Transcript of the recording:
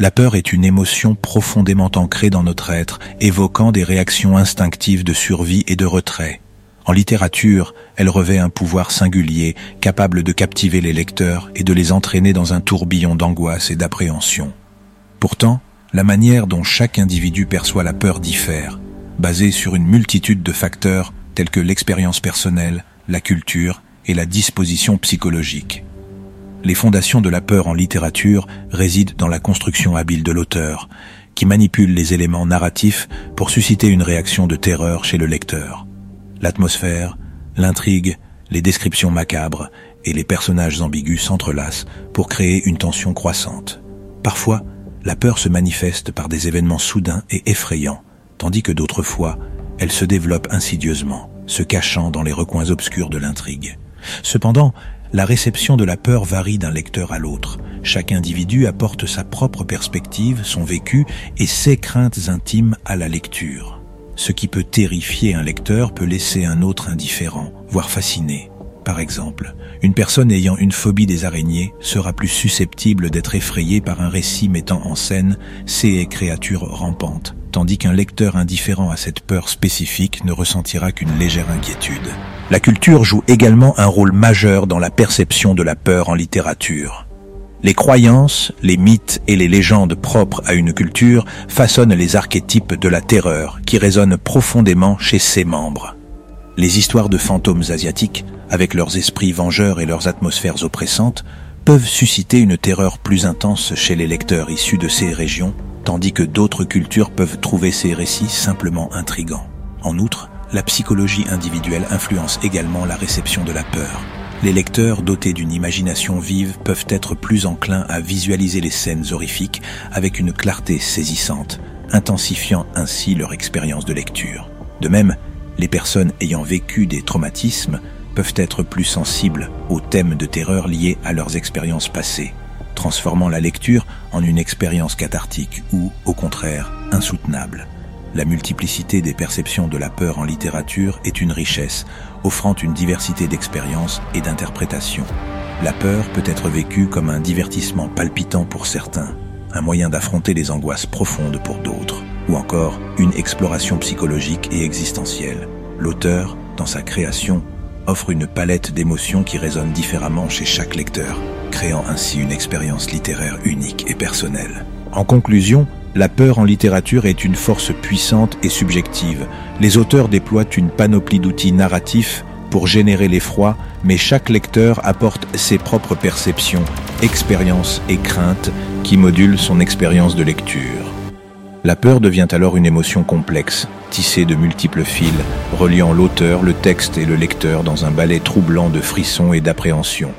La peur est une émotion profondément ancrée dans notre être, évoquant des réactions instinctives de survie et de retrait. En littérature, elle revêt un pouvoir singulier, capable de captiver les lecteurs et de les entraîner dans un tourbillon d'angoisse et d'appréhension. Pourtant, la manière dont chaque individu perçoit la peur diffère, basée sur une multitude de facteurs tels que l'expérience personnelle, la culture et la disposition psychologique. Les fondations de la peur en littérature résident dans la construction habile de l'auteur, qui manipule les éléments narratifs pour susciter une réaction de terreur chez le lecteur. L'atmosphère, l'intrigue, les descriptions macabres et les personnages ambigus s'entrelacent pour créer une tension croissante. Parfois, la peur se manifeste par des événements soudains et effrayants, tandis que d'autres fois, elle se développe insidieusement, se cachant dans les recoins obscurs de l'intrigue. Cependant, la réception de la peur varie d'un lecteur à l'autre. Chaque individu apporte sa propre perspective, son vécu et ses craintes intimes à la lecture. Ce qui peut terrifier un lecteur peut laisser un autre indifférent, voire fasciné. Par exemple, une personne ayant une phobie des araignées sera plus susceptible d'être effrayée par un récit mettant en scène ces créatures rampantes, tandis qu'un lecteur indifférent à cette peur spécifique ne ressentira qu'une légère inquiétude. La culture joue également un rôle majeur dans la perception de la peur en littérature. Les croyances, les mythes et les légendes propres à une culture façonnent les archétypes de la terreur qui résonnent profondément chez ses membres. Les histoires de fantômes asiatiques, avec leurs esprits vengeurs et leurs atmosphères oppressantes, peuvent susciter une terreur plus intense chez les lecteurs issus de ces régions tandis que d'autres cultures peuvent trouver ces récits simplement intrigants. En outre, la psychologie individuelle influence également la réception de la peur. Les lecteurs dotés d'une imagination vive peuvent être plus enclins à visualiser les scènes horrifiques avec une clarté saisissante, intensifiant ainsi leur expérience de lecture. De même, les personnes ayant vécu des traumatismes peuvent être plus sensibles aux thèmes de terreur liés à leurs expériences passées transformant la lecture en une expérience cathartique ou, au contraire, insoutenable. La multiplicité des perceptions de la peur en littérature est une richesse, offrant une diversité d'expériences et d'interprétations. La peur peut être vécue comme un divertissement palpitant pour certains, un moyen d'affronter les angoisses profondes pour d'autres, ou encore une exploration psychologique et existentielle. L'auteur, dans sa création, offre une palette d'émotions qui résonnent différemment chez chaque lecteur créant ainsi une expérience littéraire unique et personnelle. En conclusion, la peur en littérature est une force puissante et subjective. Les auteurs déploient une panoplie d'outils narratifs pour générer l'effroi, mais chaque lecteur apporte ses propres perceptions, expériences et craintes qui modulent son expérience de lecture. La peur devient alors une émotion complexe, tissée de multiples fils, reliant l'auteur, le texte et le lecteur dans un ballet troublant de frissons et d'appréhension.